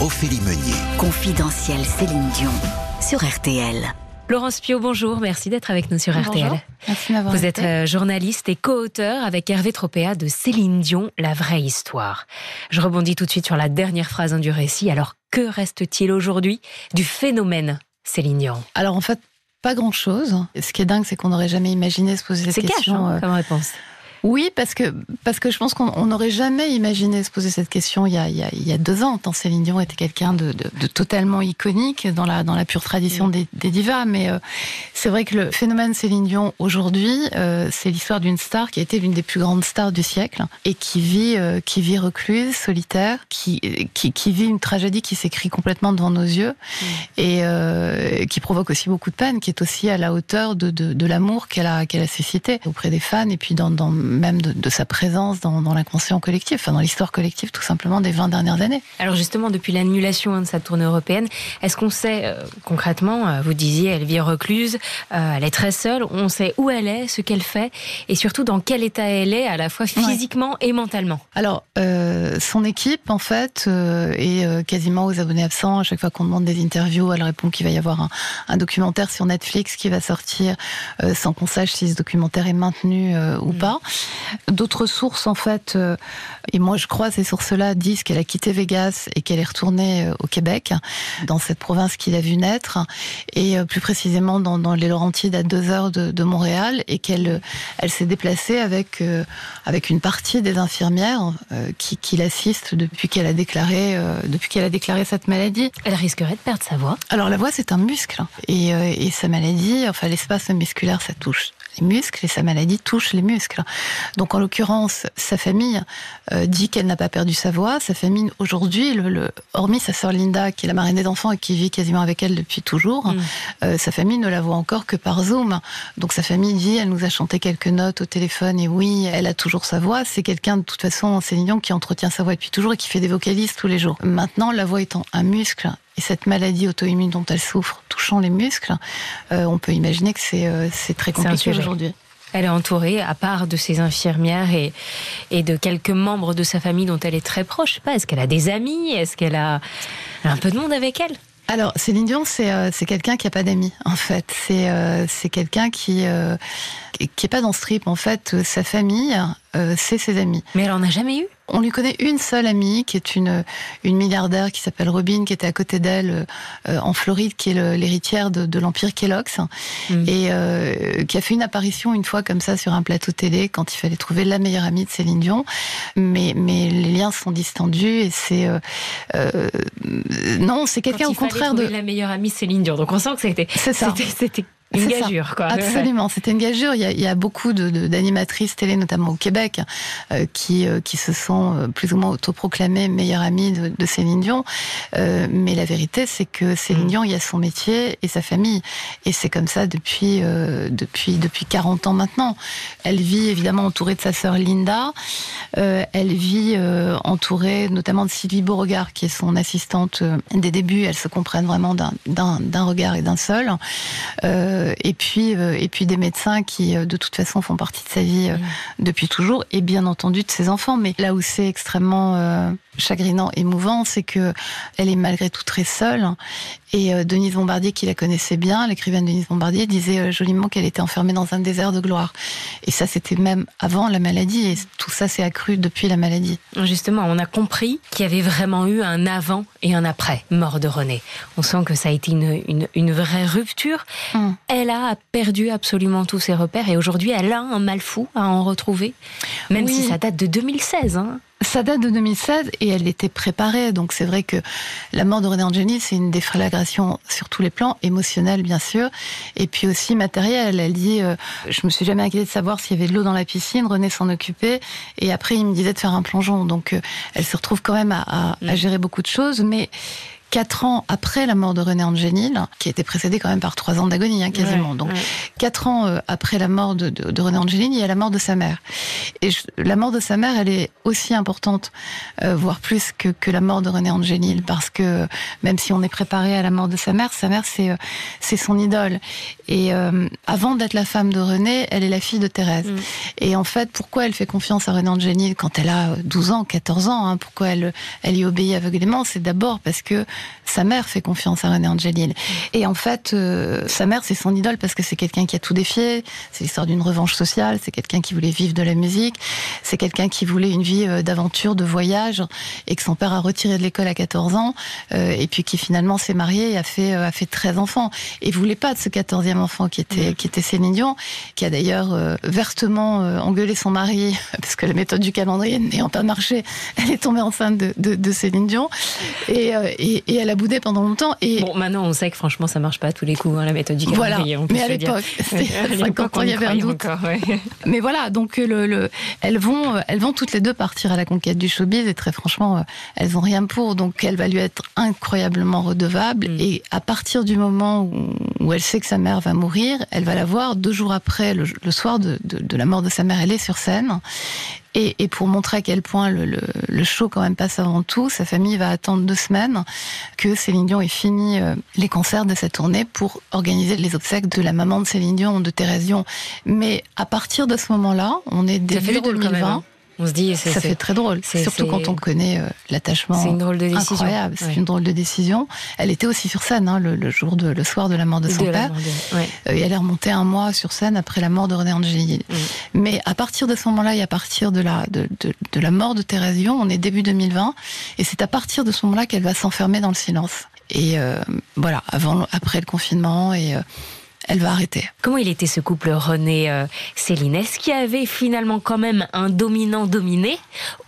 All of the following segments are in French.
Ophélie Meunier. Confidentiel Céline Dion sur RTL. Laurence Pio, bonjour, merci d'être avec nous sur RTL. Merci d'avoir Vous êtes euh, journaliste et co-auteur avec Hervé Tropea de Céline Dion, La vraie histoire. Je rebondis tout de suite sur la dernière phrase hein, du récit. Alors, que reste-t-il aujourd'hui du phénomène Céline Dion? Alors en fait, pas grand-chose. Ce qui est dingue, c'est qu'on n'aurait jamais imaginé se poser cette C'est cash question. hein, euh, comme réponse. Oui, parce que, parce que je pense qu'on on n'aurait jamais imaginé se poser cette question il y a, il y a, il y a deux ans, tant Céline Dion était quelqu'un de, de, de totalement iconique dans la, dans la pure tradition des, des divas. Mais euh, c'est vrai que le phénomène Céline Dion aujourd'hui, euh, c'est l'histoire d'une star qui a été l'une des plus grandes stars du siècle et qui vit, euh, qui vit recluse, solitaire, qui, qui, qui vit une tragédie qui s'écrit complètement devant nos yeux et euh, qui provoque aussi beaucoup de peine, qui est aussi à la hauteur de, de, de l'amour qu'elle a, qu'elle a suscité auprès des fans et puis dans, dans même de, de sa présence dans, dans l'inconscient collectif, enfin dans l'histoire collective tout simplement des 20 dernières années. Alors justement, depuis l'annulation hein, de sa tournée européenne, est-ce qu'on sait euh, concrètement, euh, vous disiez, elle vit recluse, euh, elle est très seule, on sait où elle est, ce qu'elle fait, et surtout dans quel état elle est, à la fois physiquement et mentalement Alors, euh, son équipe, en fait, est quasiment aux abonnés absents. À chaque fois qu'on demande des interviews, elle répond qu'il va y avoir un, un documentaire sur Netflix qui va sortir sans qu'on sache si ce documentaire est maintenu ou pas. D'autres sources, en fait, euh, et moi je crois ces sources-là, disent qu'elle a quitté Vegas et qu'elle est retournée euh, au Québec, dans cette province qu'il a vu naître, et euh, plus précisément dans, dans les Laurentides à deux heures de, de Montréal, et qu'elle elle s'est déplacée avec, euh, avec une partie des infirmières euh, qui, qui l'assistent depuis qu'elle a déclaré depuis qu'elle a déclaré cette maladie. Elle risquerait de perdre sa voix. Alors la voix c'est un muscle et, et sa maladie, enfin l'espace musculaire ça touche les muscles et sa maladie touche les muscles. Donc en l'occurrence sa famille euh, dit qu'elle n'a pas perdu sa voix. Sa famille aujourd'hui, le, le- hormis sa sœur Linda qui est la marraine des enfants et qui vit quasiment avec elle depuis toujours, Mm. euh, sa famille ne la voit encore que par Zoom. Donc sa famille dit, elle nous a chanté quelques notes au téléphone et oui, elle a toujours sa voix. C'est quelqu'un de toute façon, Céline Dion, qui entretient sa voix depuis toujours et qui fait des vocalises tous les jours. Maintenant, la voix étant un muscle et cette maladie auto-immune dont elle souffre touchant les muscles, euh, on peut imaginer que c'est euh, très compliqué aujourd'hui. Elle est entourée, à part de ses infirmières et, et de quelques membres de sa famille dont elle est très proche. Je sais pas, est-ce qu'elle a des amis? Est-ce qu'elle a un peu de monde avec elle? Alors, Céline Dion, c'est euh, c'est quelqu'un qui a pas d'amis, en fait. C'est euh, quelqu'un qui euh, qui est pas dans ce trip. En fait, sa famille, euh, c'est ses amis. Mais elle en a jamais eu? On lui connaît une seule amie, qui est une une milliardaire qui s'appelle Robin, qui était à côté d'elle euh, en Floride, qui est l'héritière de, de l'empire Kellogg's, Mm. et euh, qui a fait une apparition une fois comme ça sur un plateau télé quand il fallait trouver la meilleure amie de Céline Dion. Mais mais les liens sont distendus et c'est euh, euh, non, c'est quelqu'un au contraire de la meilleure amie Céline Dion. Donc on sent que c'était C'est ça. c'était c'était une ça. gageure quoi. Absolument, c'était une gageure. Il y a, il y a beaucoup de- de- d'animatrices télé, notamment au Québec, euh, qui, euh, qui se sont euh, plus ou moins autoproclamées meilleures amies de, de Céline Dion. Euh, mais la vérité, c'est que Céline Mm. Dion, il y a son métier et sa famille. Et c'est comme ça depuis, depuis, depuis 40 ans maintenant. Elle vit évidemment entourée de sa sœur Linda. Elle vit entourée notamment de Sylvie Beauregard, qui est son assistante des débuts. Elles se comprennent vraiment d'un- regard et d'un seul. Euh, et puis euh, et puis des médecins qui euh, de toute façon font partie de sa vie euh, Mm. depuis toujours et bien entendu de ses enfants mais là où c'est extrêmement euh, chagrinant émouvant c'est que elle est malgré tout très seule et euh, Denise Bombardier qui la connaissait bien l'écrivaine Denise Bombardier disait euh, joliment qu'elle était enfermée dans un désert de gloire et ça c'était même avant la maladie et tout ça s'est accru depuis la maladie Justement, on a compris qu'il y avait vraiment eu un avant et un après mort de René. On sent que ça a été une, une, une vraie rupture. Mm. Elle a perdu absolument tous ses repères et aujourd'hui elle a un mal fou à en retrouver, même Oui. si ça date de 2016. Hein. Ça date de 2016 et elle était préparée. Donc c'est vrai que la mort de René Angeli, c'est une déflagration sur tous les plans, émotionnel bien sûr, et puis aussi matériel. Elle dit, euh, je me suis jamais inquiétée de savoir s'il y avait de l'eau dans la piscine. René s'en occupait et après il me disait de faire un plongeon. Donc euh, elle se retrouve quand même à, à- à gérer beaucoup de choses, mais quatre ans après la mort de René Angélil, qui a été précédée quand même par trois ans d'agonie, hein, quasiment. Donc, quatre ans euh, après la mort de, de, de, René Angélil, il y a la mort de sa mère. Et je, la mort de sa mère, elle est aussi importante, euh, voire plus que, que la mort de René Angélil, parce que même si on est préparé à la mort de sa mère, sa mère, c'est euh, c'est son idole. Et euh, avant d'être la femme de René, elle est la fille de Thérèse. Mm. Et en fait, pourquoi elle fait confiance à René Angélil quand elle a 12 ans, 14 ans hein, Pourquoi elle, elle y obéit aveuglément C'est d'abord parce que sa mère fait confiance à René Angélil. Et en fait, euh, sa mère, c'est son idole parce que c'est quelqu'un qui a tout défié. C'est l'histoire d'une revanche sociale. C'est quelqu'un qui voulait vivre de la musique. C'est quelqu'un qui voulait une vie euh, d'aventure, de voyage, et que son père a retiré de l'école à 14 ans, euh, et puis qui finalement s'est marié et a fait a fait 13 enfants. Et voulait pas de ce 14e enfant qui était qui était Céline Dion, qui a d'ailleurs vertement engueulé son mari parce que la méthode du calendrier n'ayant pas marché, elle est tombée enceinte de, Céline Dion, et, et, et elle a boudé pendant longtemps. Et bon, maintenant on sait que franchement ça marche pas à tous les coups, hein, la méthode du calendrier. Voilà. Mais à l'époque, 50 ans, il y avait un doute. Encore, ouais. Mais voilà, donc le, le, elles vont, elles vont toutes les deux partir à la conquête du showbiz et très franchement, elles ont rien pour. Donc elle va lui être incroyablement redevable. Mm. Et à partir du moment où, où, elle sait que sa mère va mourir, elle va la voir deux jours après, le, le soir de, de, de la mort de sa mère. Elle est sur scène et, et, pour montrer à quel point le, le, le, show quand même passe avant tout, sa famille va attendre deux semaines que Céline Dion ait fini euh, les concerts de sa tournée pour organiser les obsèques de la maman de Céline Dion, de Thérèse Dion. Mais à partir de ce moment-là, on est début 2020. On se dit, ça fait très drôle, surtout quand on connaît euh, l'attachement. C'est une drôle de décision. Incroyable, c'est une drôle de décision. Elle était aussi sur scène hein, le, le, jour de, le soir de la mort de son père. De... Ouais. Euh, et elle est remontée un mois sur scène après la mort de René Angélil. Mais à partir de ce moment-là et à partir de la de, de, de la mort de Thérèse Dion, on est début 2020, et c'est à partir de ce moment-là qu'elle va s'enfermer dans le silence. Et euh, voilà, avant, après le confinement et euh, elle va arrêter. Comment il était ce couple René-Céline Est-ce qu'il y avait finalement quand même un dominant-dominé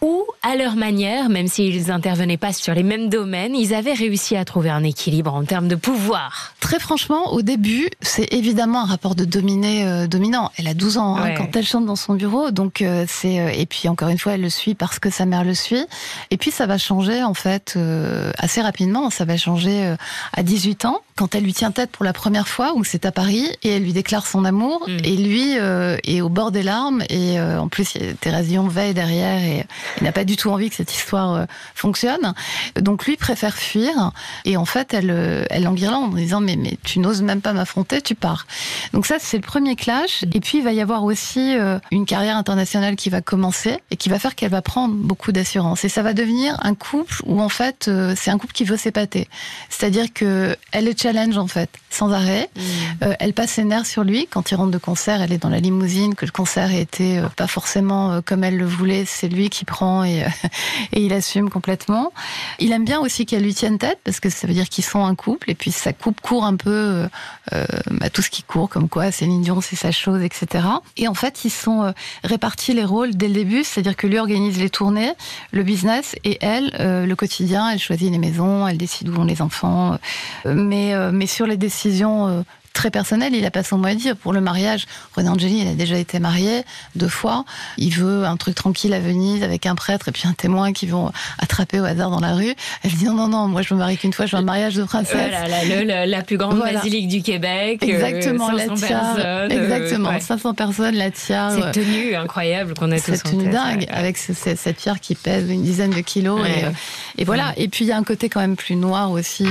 Ou, à leur manière, même s'ils n'intervenaient pas sur les mêmes domaines, ils avaient réussi à trouver un équilibre en termes de pouvoir? Très franchement, au début, c'est évidemment un rapport de dominé-dominant. Euh, elle a 12 ans hein, quand elle chante dans son bureau, donc euh, c'est... euh, Et puis, encore une fois, elle le suit parce que sa mère le suit. Et puis, ça va changer, en fait, euh, assez rapidement. Ça va changer euh, à 18 ans, quand elle lui tient tête pour la première fois, où c'est à Paris, et elle lui déclare son amour. Mm. Et lui euh, est au bord des larmes. Et euh, en plus, Thérèse Dion veille derrière et il n'a pas du tout envie que cette histoire euh, fonctionne. Donc lui préfère fuir. Et en fait, elle, elle l'enguirlande en disant mais, mais tu n'oses même pas m'affronter, tu pars. Donc ça, c'est le premier clash. Et puis, il va y avoir aussi une carrière internationale qui va commencer et qui va faire qu'elle va prendre beaucoup d'assurance. Et ça va devenir un couple où, en fait, c'est un couple qui veut s'épater. C'est-à-dire que elle le challenge, en fait, sans arrêt. Mm. Euh, elle passe ses nerfs sur lui. Quand il rentre de concert, elle est dans la limousine, que le concert était euh, pas forcément euh, comme elle le voulait. C'est lui qui prend et, et il assume complètement. Il aime bien aussi qu'elle lui tienne tête parce que ça veut dire qu'ils sont un couple et puis sa coupe court un peu euh, bah, tout ce qui court, comme quoi Céline Dion c'est sa chose, etc. Et en fait, ils sont répartis les rôles dès le début, c'est-à-dire que lui organise les tournées, le business et elle le quotidien. Elle choisit les maisons, elle décide où vont les enfants, mais mais sur les décisions euh, très personnel, il a pas son mot à dire. Pour le mariage, René Angeli, il a déjà été marié deux fois. Il veut un truc tranquille à Venise avec un prêtre et puis un témoin qui vont attraper au hasard dans la rue. Elle dit non, non, non, moi je me marie qu'une fois, je veux un mariage de princesse. Voilà, la, la, la, la, plus grande Voilà. basilique du Québec. Exactement, euh, la 500 tiare. personnes, Exactement, euh, ouais. 500 personnes, la tiare. Cette tenue incroyable qu'on a tous cette en tenue dingue ouais. avec ce- ce- cette pierre qui pèse une dizaine de kilos Ouais. et, euh, et voilà et puis il y a un côté quand même plus noir aussi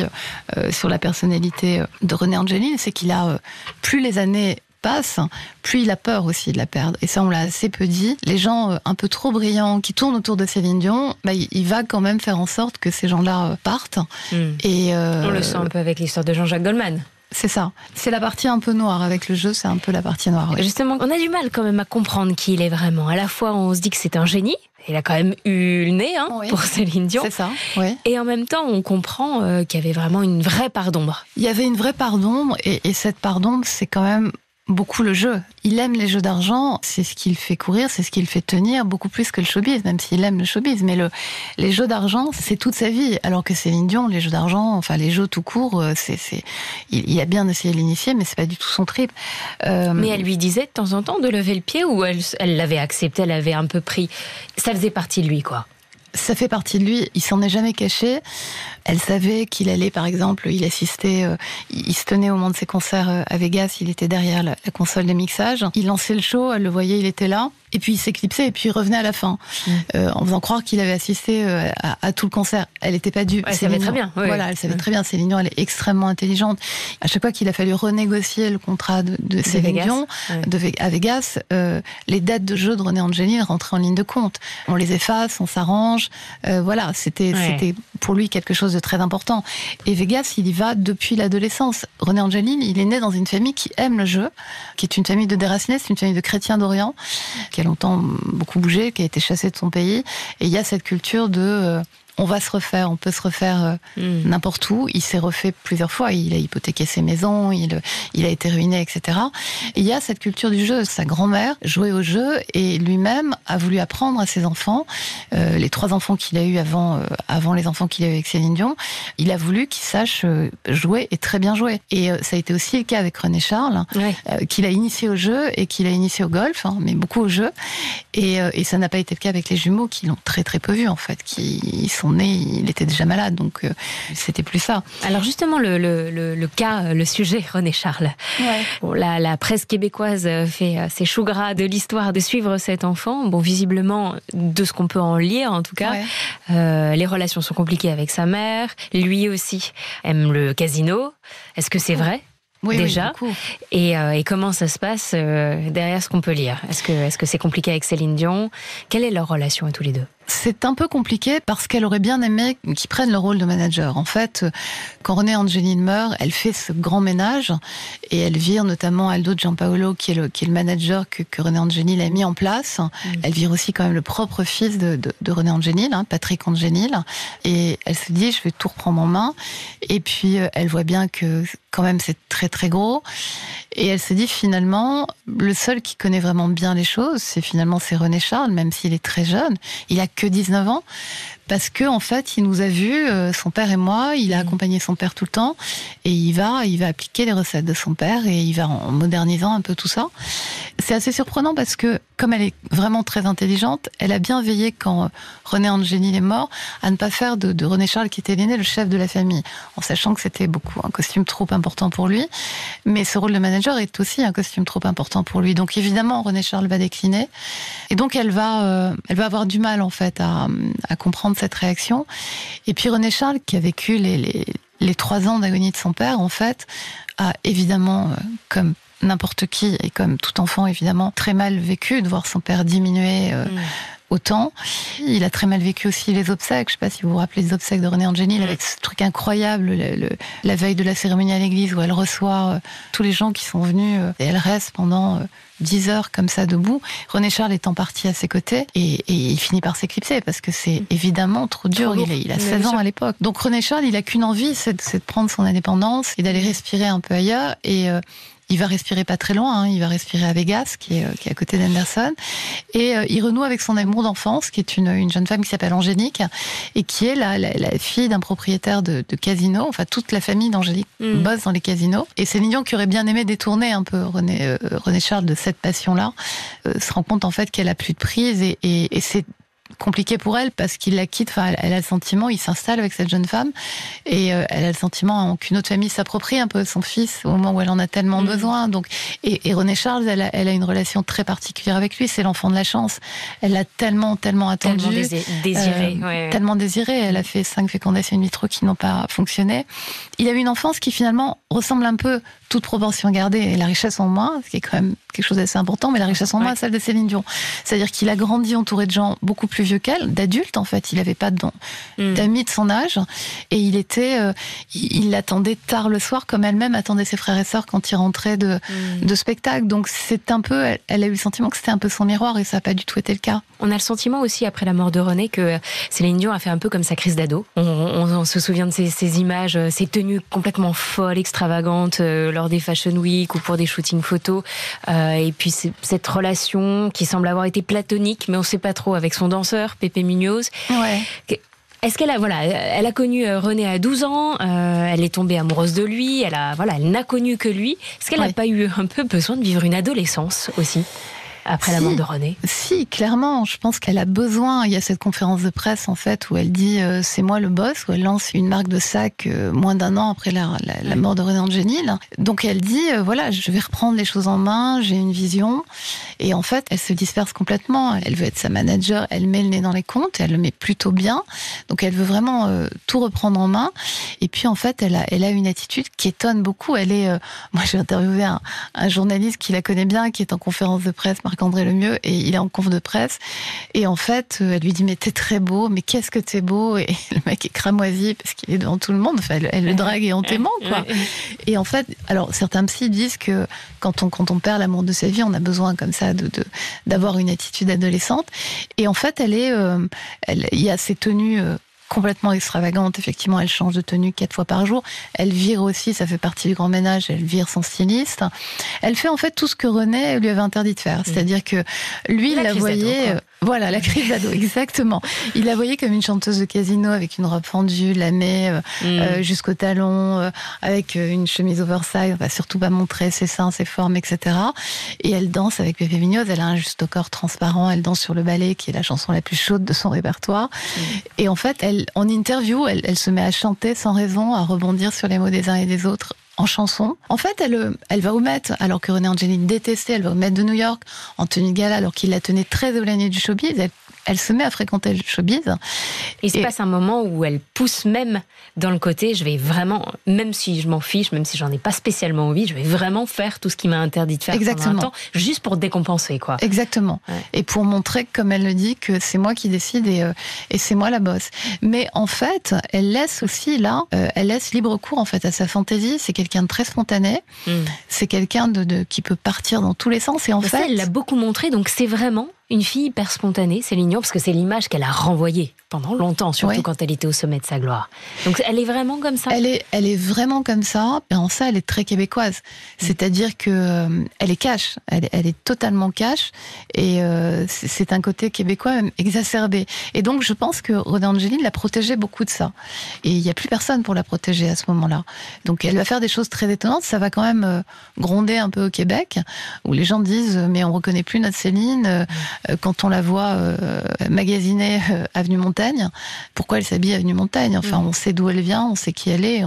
euh, sur la personnalité euh, de René Angelini c'est qu'il a euh, plus les années passent, plus il a peur aussi de la perdre. Et ça, on l'a assez peu dit. Les gens euh, un peu trop brillants qui tournent autour de Céline Dion, bah, il, va quand même faire en sorte que ces gens-là euh, partent. Mm. Et euh, On le sent un peu avec l'histoire de Jean-Jacques Goldman. c'est ça. C'est la partie un peu noire avec le jeu, c'est un peu la partie noire. oui. Justement, on a du mal quand même à comprendre qui il est vraiment. À la fois, on se dit que c'est un génie. Il a quand même eu le nez hein, Oui. pour Céline Dion. C'est ça, oui. Et en même temps, on comprend euh, qu'il y avait vraiment une vraie part d'ombre. Il y avait une vraie part d'ombre, et, et cette part d'ombre, c'est quand même beaucoup le jeu. Il aime les jeux d'argent, c'est ce qui le fait courir, c'est ce qui le fait tenir, beaucoup plus que le showbiz, même s'il aime le showbiz. Mais le, les jeux d'argent, c'est toute sa vie. Alors que Céline Dion, les jeux d'argent, enfin les jeux tout court, euh, c'est, c'est, il, il a bien essayé de l'initier, mais c'est pas du tout son trip. Euh, Mais elle lui disait de temps en temps de lever le pied ou elle elle l'avait accepté, elle avait un peu pris. Ça faisait partie de lui, quoi. ça fait partie de lui, il s'en est jamais caché. Elle savait qu'il allait, par exemple, il assistait, euh, il se tenait au moment de ses concerts euh, à Vegas, il était derrière la, la console de mixage. Il lançait le show, elle le voyait, il était là. Et puis il s'éclipsait et puis il revenait à la fin, Mm. euh, en faisant croire qu'il avait assisté euh, à, à tout le concert. Elle n'était pas dupe. Elle savait très bien, oui. Voilà, elle savait Mm. très bien. Céline Dion, elle est extrêmement intelligente. À chaque fois qu'il a fallu renégocier le contrat de, de Céline Vegas, Dion ouais. de Ve- à Vegas, euh, les dates de jeu de René Angelini rentraient en ligne de compte. On les efface, on s'arrange. Voilà, c'était Ouais. c'était pour lui quelque chose de très important. Et Vegas, il y va depuis l'adolescence. René Angelini, il est né dans une famille qui aime le jeu, qui est une famille de déracinés, c'est une famille de chrétiens d'Orient, qui a longtemps beaucoup bougé, qui a été chassé de son pays. Et il y a cette culture de euh, on va se refaire, on peut se refaire euh, Mm. n'importe où. Il s'est refait plusieurs fois. Il a hypothéqué ses maisons, il, il a été ruiné, etc. Et il y a cette culture du jeu. Sa grand-mère jouait au jeu et lui-même a voulu apprendre à ses enfants, euh, les trois enfants qu'il a eu avant, euh, avant les enfants qu'il a eu avec Céline Dion, il a voulu qu'ils sachent jouer et très bien jouer. Et ça a été aussi le cas avec René Charles, euh, qu'il a initié au jeu et qu'il a initié au golf, hein, mais beaucoup au jeu. Et, et ça n'a pas été le cas avec les jumeaux qui l'ont très très peu vu en fait, qui ils il était déjà malade, donc euh, c'était plus ça. Alors justement, le, le, le, le cas, euh, le sujet, René Charles. Bon, la, la presse québécoise euh, fait euh, ses choux gras de l'histoire de suivre cet enfant. Bon, visiblement, de ce qu'on peut en lire, en tout cas, Ouais. euh, les relations sont compliquées avec sa mère. Lui aussi aime le casino. Est-ce que c'est vrai? Oui, Déjà. oui, et, euh, et comment ça se passe euh, derrière ce qu'on peut lire? Est-ce que est-ce que c'est compliqué avec Céline Dion? Quelle est leur relation à tous les deux? C'est un peu compliqué parce qu'elle aurait bien aimé qu'ils prennent le rôle de manager. En fait, quand René Angeline meurt, elle fait ce grand ménage et elle vire notamment Aldo Giampaolo, qui est le, qui est le manager que, que René Angeline a mis en place. Elle vire aussi quand même le propre fils de, de, de René Angeline, hein, Patrick Angeline. Et elle se dit, je vais tout reprendre en main. Et puis, euh, elle voit bien que quand même c'est très très gros. Et elle se dit finalement, le seul qui connaît vraiment bien les choses, c'est finalement c'est René Charles, même s'il est très jeune. Il a que 19 ans. Parce que en fait, il nous a vus, euh, son père et moi, il a accompagné son père tout le temps, et il va, il va appliquer les recettes de son père, et il va en modernisant un peu tout ça. C'est assez surprenant parce que, comme elle est vraiment très intelligente, elle a bien veillé quand René Angelil est mort à ne pas faire de, de René Charles, qui était l'aîné, le chef de la famille, en sachant que c'était beaucoup un costume trop important pour lui. Mais ce rôle de manager est aussi un costume trop important pour lui. Donc évidemment, René Charles va décliner, et donc elle va, euh, elle va avoir du mal en fait à, à comprendre cette réaction. Et puis René Charles, qui a vécu les, trois ans d'agonie de son père, en fait, a évidemment, euh, comme n'importe qui et comme tout enfant évidemment, très mal vécu de voir son père diminuer euh, autant. Il a très mal vécu aussi les obsèques. Je sais pas si vous vous rappelez les obsèques de René Angelil avec ce truc incroyable, le- le- la veille de la cérémonie à l'église où elle reçoit euh, tous les gens qui sont venus euh, et elle reste pendant euh, 10 heures comme ça debout. René Charles étant parti à ses côtés et, et il finit par s'éclipser parce que c'est évidemment trop dur. Trop il, a, il a Bien 16 ans à l'époque. Donc René Charles, il a qu'une envie, c'est de, de prendre son indépendance et d'aller respirer un peu ailleurs. Et euh, il va respirer pas très loin, hein, il va respirer à Vegas, qui est, euh, qui est à côté d'Anderson. Et euh, il renoue avec son amour d'enfance, qui est une, une jeune femme qui s'appelle Angélique, et qui est la, la, la fille d'un propriétaire de, de casino. Enfin, toute la famille d'Angélique Mm. bosse dans les casinos. Et Céline Dion, qui aurait bien aimé détourner un peu René, euh, René Charles de cette passion-là, euh, se rend compte en fait qu'elle a plus de prise et, et, et c'est compliqué pour elle parce qu'il la quitte. Enfin, elle, a le sentiment, il s'installe avec cette jeune femme et euh, elle a le sentiment qu'une autre famille s'approprie un peu son fils au moment où elle en a tellement Mhm. besoin. Donc, et, et René Charles, elle a, elle a une relation très particulière avec lui. C'est l'enfant de la chance. Elle l'a tellement, tellement attendu. Tellement désiré. Euh, ouais, ouais. tellement désiré. Elle a fait cinq fécondations in vitro qui n'ont pas fonctionné. Il a eu une enfance qui finalement ressemble un peu, toute proportion gardée, et la richesse en moins, ce qui est quand même quelque chose d'assez important, mais la richesse en moins, Ouais. celle de Céline Dion. C'est-à-dire qu'il a grandi entouré de gens beaucoup plus vieux qu'elle, d'adultes en fait. Il n'avait pas d'amis de son âge, et il était, euh, il l'attendait tard le soir, comme elle-même attendait ses frères et sœurs quand ils rentraient de, Mm. de spectacle. Donc c'est un peu, elle, elle a eu le sentiment que c'était un peu son miroir, et ça n'a pas du tout été le cas. On a le sentiment aussi, après la mort de René, que Céline Dion a fait un peu comme sa crise d'ado. On, on- on se souvient de ces, ces images, euh, ces tenues complètement folles, extravagantes euh, lors des Fashion Week ou pour des shootings photos. Euh, et puis cette relation qui semble avoir été platonique, mais on ne sait pas trop, avec son danseur, Pépé Munoz. Ouais. Est-ce qu'elle a voilà, elle a connu euh, René à 12 ans, euh, elle est tombée amoureuse de lui, elle a voilà, elle n'a connu que lui. Est-ce qu'elle n'a Ouais. pas eu un peu besoin de vivre une adolescence aussi? Après la mort de René Si, clairement. Je pense qu'elle a besoin. Il y a cette conférence de presse, en fait, où elle dit euh, c'est moi le boss, où elle lance une marque de sac euh, moins d'un an après la, la, mort de René Angénil. Donc elle dit euh, voilà, je vais reprendre les choses en main, j'ai une vision. Et en fait, elle se disperse complètement. Elle veut être sa manager, elle met le nez dans les comptes, elle le met plutôt bien. Donc elle veut vraiment tout reprendre en main. Et puis en fait, elle a, elle a une attitude qui étonne beaucoup. Elle est, moi j'ai interviewé un, un journaliste qui la connaît bien, qui est en conférence de presse, Marc-André Lemieux, et il est en conf de presse. Et en fait, euh, elle lui dit Mais t'es très beau, mais qu'est-ce que t'es beau? Et le mec est cramoisi parce qu'il est devant tout le monde. Enfin, elle, le drague et en t'aimant, quoi. Et en fait, alors certains psys disent que quand on, quand on perd l'amour de sa vie, on a besoin comme ça de d'avoir une attitude adolescente. Et en fait, elle est, euh, elle, il y a ces tenues euh, complètement extravagante. Effectivement, elle change de tenue quatre fois par jour. Elle vire aussi, ça fait partie du grand ménage, elle vire son styliste. Elle fait en fait tout ce que René lui avait interdit de faire. Mmh. C'est-à-dire que lui, il la voyait... Voilà, la crise d'ado, exactement. Il la voyait comme une chanteuse de casino avec une robe fendue, la met euh, mm. euh, jusqu'au talon, euh, avec une chemise oversize. On va surtout pas montrer ses seins, ses formes, etc. Et elle danse avec Pépé Mignoz. Elle a un juste corps transparent. Elle danse sur le ballet, qui est la chanson la plus chaude de son répertoire. Mm. Et en fait, elle, en interview, elle, elle se met à chanter sans raison, à rebondir sur les mots des uns et des autres en chanson. En fait, elle, elle va au Met, alors que René Angelini détestait, elle va au Met de New York en tenue de gala, alors qu'il la tenait très éloignée du showbiz. Elle se met à fréquenter le showbiz. Il se passe un moment où elle pousse même dans le côté, je vais vraiment, même si je m'en fiche, même si j'en ai pas spécialement envie, je vais vraiment faire tout ce qui m'a interdit de faire Exactement. pendant un temps, juste pour décompenser, quoi. Exactement. Et pour montrer, comme elle le dit, que c'est moi qui décide et, euh, et c'est moi la bosse. Mais en fait, elle laisse aussi là, euh, elle laisse libre cours en fait à sa fantaisie. C'est quelqu'un de très spontané. Hmm. C'est quelqu'un de, de, qui peut partir dans tous les sens. Et en fait, elle l'a beaucoup montré. Donc c'est vraiment une fille hyper spontanée, Céline Dion, parce que c'est l'image qu'elle a renvoyée pendant longtemps, surtout quand elle était au sommet de sa gloire. Donc elle est vraiment comme ça. Elle est, elle est vraiment comme ça. Et en ça, elle est très québécoise. Mm. C'est-à-dire que euh, elle est cash. Elle, elle, est totalement cash. Et euh, c'est un côté québécois même exacerbé. Et donc je pense que Rodin Angeline l'a protégée beaucoup de ça. Et il n'y a plus personne pour la protéger à ce moment-là. Donc elle va faire des choses très étonnantes. Ça va quand même euh, gronder un peu au Québec, où les gens disent mais on reconnaît plus notre Céline mm. Quand on la voit magasinée avenue Montaigne pourquoi elle s'habille Avenue Montagne Enfin, mm. on sait d'où elle vient, on sait qui elle est.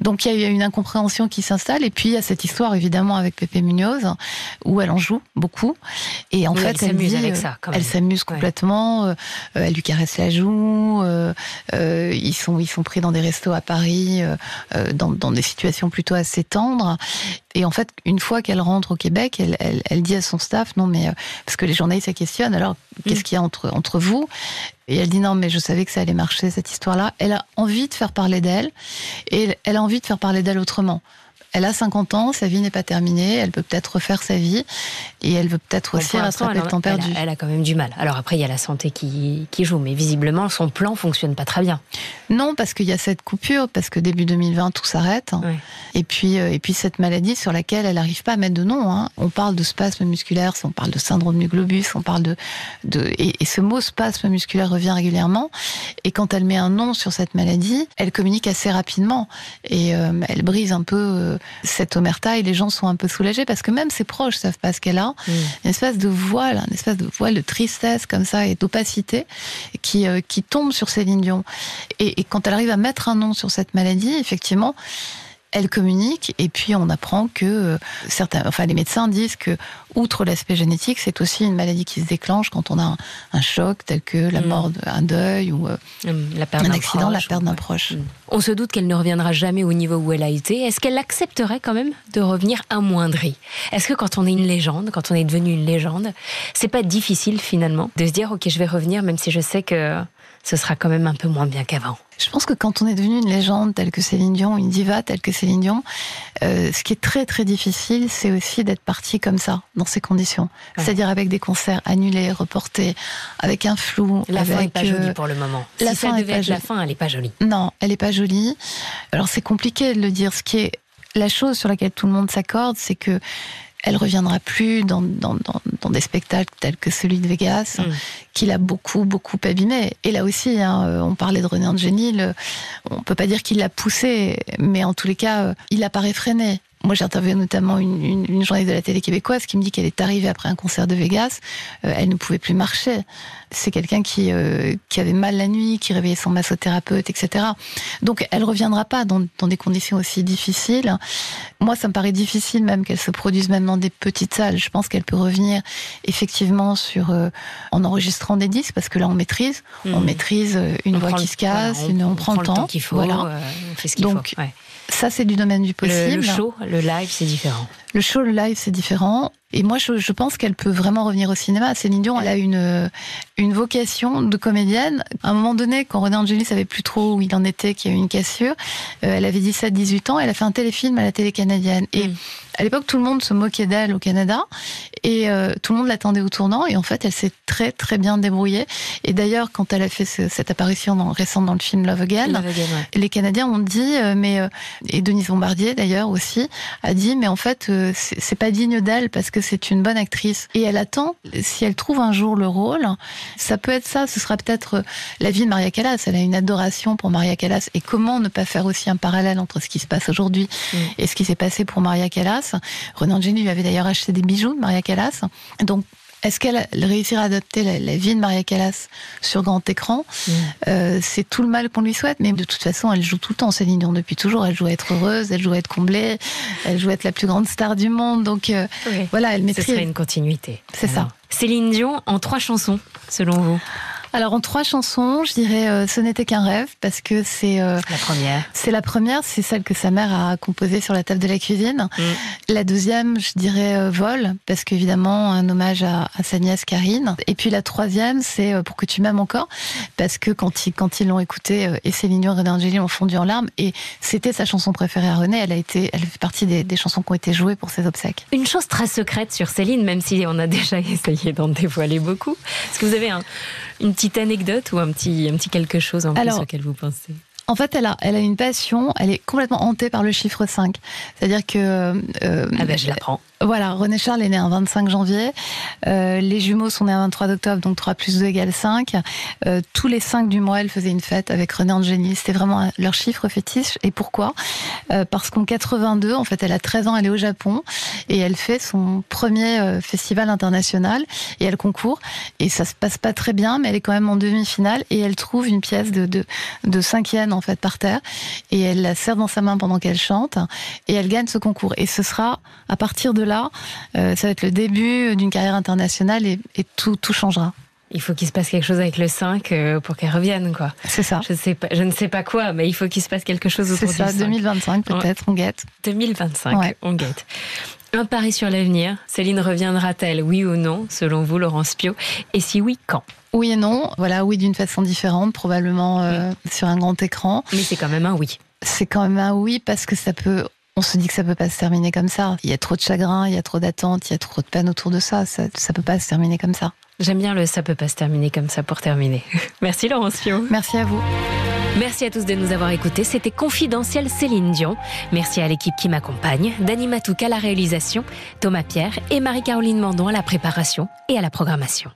Donc il y a une incompréhension qui s'installe. Et puis il y a cette histoire évidemment avec Pépé Munoz où elle en joue beaucoup. Et en fait, elle s'amuse avec ça. Elle s'amuse complètement. Euh, elle lui caresse la joue. Euh, euh, ils sont ils sont pris dans des restos à Paris, dans, dans des situations plutôt assez tendres. Et en fait, une fois qu'elle rentre au Québec, elle, elle, elle, dit à son staff, non mais, euh, parce que les journalistes se questionnent, alors qu'est-ce mm. qu'il y a entre, entre vous? Et elle dit, non mais je savais que ça allait marcher, cette histoire-là. Elle a envie de faire parler d'elle, et elle a envie de faire parler d'elle autrement. Elle a 50 ans, sa vie n'est pas terminée, elle peut peut-être refaire sa vie et elle veut peut-être aussi rattraper le temps perdu. Elle a, quand même du mal. Alors après, il y a la santé qui, qui joue, mais visiblement, son plan fonctionne pas très bien. Non, parce qu'il y a cette coupure, parce que début 2020, tout s'arrête. Et puis, euh, et puis cette maladie sur laquelle elle n'arrive pas à mettre de nom. Hein. On parle de spasme musculaire, on parle de syndrome du globus, on parle de, de et, ce mot spasme musculaire revient régulièrement. Et quand elle met un nom sur cette maladie, elle communique assez rapidement et euh, elle brise un peu euh, cette omerta et les gens sont un peu soulagés parce que même ses proches savent pas ce qu'elle a. Mm. Une espèce de voile, une espèce de voile de tristesse comme ça et d'opacité qui, euh, qui tombe sur Céline Dion. Et, et quand elle arrive à mettre un nom sur cette maladie, effectivement, elle communique et puis on apprend que euh, certains, enfin les médecins disent que outre l'aspect génétique, c'est aussi une maladie qui se déclenche quand on a un, choc tel que la mm. mort d'un deuil ou euh, mm, la perte un accident, la perte d'un proche. Mm. On se doute qu'elle ne reviendra jamais au niveau où elle a été. Est-ce qu'elle accepterait quand même de revenir amoindrie? Est-ce que quand on est une légende, quand on est devenu une légende, c'est pas difficile finalement de se dire ok je vais revenir même si je sais que ce sera quand même un peu moins bien qu'avant? Je pense que quand on est devenu une légende telle que Céline Dion, une diva telle que Céline Dion, euh, ce qui est très très difficile, c'est aussi d'être parti comme ça, dans ces conditions. C'est-à-dire avec des concerts annulés, reportés, avec un flou. La fin n'est pas jolie euh, pour le moment. La si fin ça devait être la fin, elle n'est pas jolie. Non, elle n'est pas jolie. Alors c'est compliqué de le dire. Ce qui est la chose sur laquelle tout le monde s'accorde, c'est que elle reviendra plus dans, dans, dans, des spectacles tels que celui de Vegas, mm. qu'il a beaucoup, beaucoup abîmé. Et là aussi, hein, euh, on parlait de René Angelil, on peut pas dire qu'il l'a poussé, mais en tous les cas, euh, il a pas réfréné. Moi, j'ai interviewé notamment une, une, une, journaliste de la télé québécoise qui me dit qu'elle est arrivée après un concert de Vegas, euh, elle ne pouvait plus marcher. C'est quelqu'un qui, euh, qui avait mal la nuit, qui réveillait son massothérapeute, etc. Donc, elle reviendra pas dans, dans des conditions aussi difficiles. Moi, ça me paraît difficile même qu'elle se produise même dans des petites salles. Je pense qu'elle peut revenir effectivement sur euh, en enregistrant des disques parce que là, on maîtrise, mmh. on maîtrise une on voix qui se casse, voilà, on, une, on, on prend, le temps. qu'il faut, voilà. euh, on fait ce qu'il faut. Ouais. Ça, c'est du domaine du possible. Le, le show, le live, c'est différent. Le show, le live, c'est différent. Et moi, je, je, pense qu'elle peut vraiment revenir au cinéma. Céline Dion, elle a une, une vocation de comédienne. À un moment donné, quand René Angélis savait plus trop où il en était, qu'il y a eu une cassure, euh, elle avait 17-18 ans, elle a fait un téléfilm à la télé canadienne. Et mm. à l'époque, tout le monde se moquait d'elle au Canada. Et euh, tout le monde l'attendait au tournant. Et en fait, elle s'est très, très bien débrouillée. Et d'ailleurs, quand elle a fait ce, cette apparition dans, récente dans le film Love Again, Love Again ouais. les Canadiens ont dit, euh, mais, et Denise Bombardier d'ailleurs aussi, a dit, mais en fait, c'est pas digne d'elle parce que c'est une bonne actrice. Et elle attend, si elle trouve un jour le rôle, ça peut être ça, ce sera peut-être la vie de Maria Callas. Elle a une adoration pour Maria Callas. Et comment ne pas faire aussi un parallèle entre ce qui se passe aujourd'hui mm. et ce qui s'est passé pour Maria Callas? Renan Angéli lui avait d'ailleurs acheté des bijoux de Maria Callas. Donc, est-ce qu'elle réussira à adopter la, la, vie de Maria Callas sur grand écran mmh. euh, C'est tout le mal qu'on lui souhaite, mais de toute façon, elle joue tout le temps, Céline Dion, depuis toujours. Elle joue à être heureuse, elle joue à être comblée, elle joue à être la plus grande star du monde. Donc euh, oui. voilà, elle maîtrise. Ce serait une continuité. C'est ça. Céline Dion en trois chansons, selon vous alors en trois chansons, je dirais euh, Ce n'était qu'un rêve parce que c'est euh, la première. C'est la première, c'est celle que sa mère a composée sur la table de la cuisine. Mm. La deuxième, je dirais euh, Vol parce qu'évidemment un hommage à, à, sa nièce Karine. Et puis la troisième, c'est euh, Pour que tu m'aimes encore parce que quand ils quand ils l'ont écoutée, euh, et Céline Dion et René Angéli ont fondu en larmes et c'était sa chanson préférée à René. Elle a été, elle fait partie des, des chansons qui ont été jouées pour ses obsèques. Une chose très secrète sur Céline, même si on a déjà essayé d'en dévoiler beaucoup. Est-ce que vous avez un, une petite anecdote ou un petit, un petit quelque chose en Alors, plus auquel vous pensez? en fait, elle a, elle a une passion, elle est complètement hantée par le chiffre 5. C'est-à-dire que... Euh, ah ben, je l'apprends. Voilà, René Charles est né un 25 janvier. Euh, les jumeaux sont nés un 23 octobre, donc 3 plus 2 égale 5. Euh, tous les 5 du mois, elle faisait une fête avec René Angéli. C'était vraiment leur chiffre fétiche. Et pourquoi? Euh, Parce qu'en 82, en fait, elle a 13 ans, elle est au Japon et elle fait son premier festival international et elle concourt. Et ça se passe pas très bien, mais elle est quand même en demi-finale et elle trouve une pièce de, de, de 5 yens, en fait, par terre et elle la serre dans sa main pendant qu'elle chante et elle gagne ce concours. Et ce sera à partir de là là, euh, ça va être le début d'une carrière internationale et, et tout, tout changera. Il faut qu'il se passe quelque chose avec le 5 euh, pour qu'elle revienne, quoi. C'est ça. Je, sais pas, je ne sais pas quoi, mais il faut qu'il se passe quelque chose autour du 5. C'est ça, 2025 peut-être, on guette. 2025, ouais. on guette. Un pari sur l'avenir. Céline reviendra-t-elle, oui ou non, selon vous, Laurence Pio? Et si oui, quand? Oui et non. Voilà, oui d'une façon différente, probablement euh, mmh. sur un grand écran. Mais c'est quand même un oui. C'est quand même un oui parce que ça peut on se dit que ça peut pas se terminer comme ça. Il y a trop de chagrin, il y a trop d'attentes, il y a trop de peine autour de ça. Ça, ça peut pas se terminer comme ça. J'aime bien le ça peut pas se terminer comme ça pour terminer. Merci Laurence Pio. Merci à vous. Merci à tous de nous avoir écoutés. C'était Confidentiel Céline Dion. Merci à l'équipe qui m'accompagne, Dani Matouk à la réalisation, Thomas Pierre et Marie-Caroline Mandon à la préparation et à la programmation.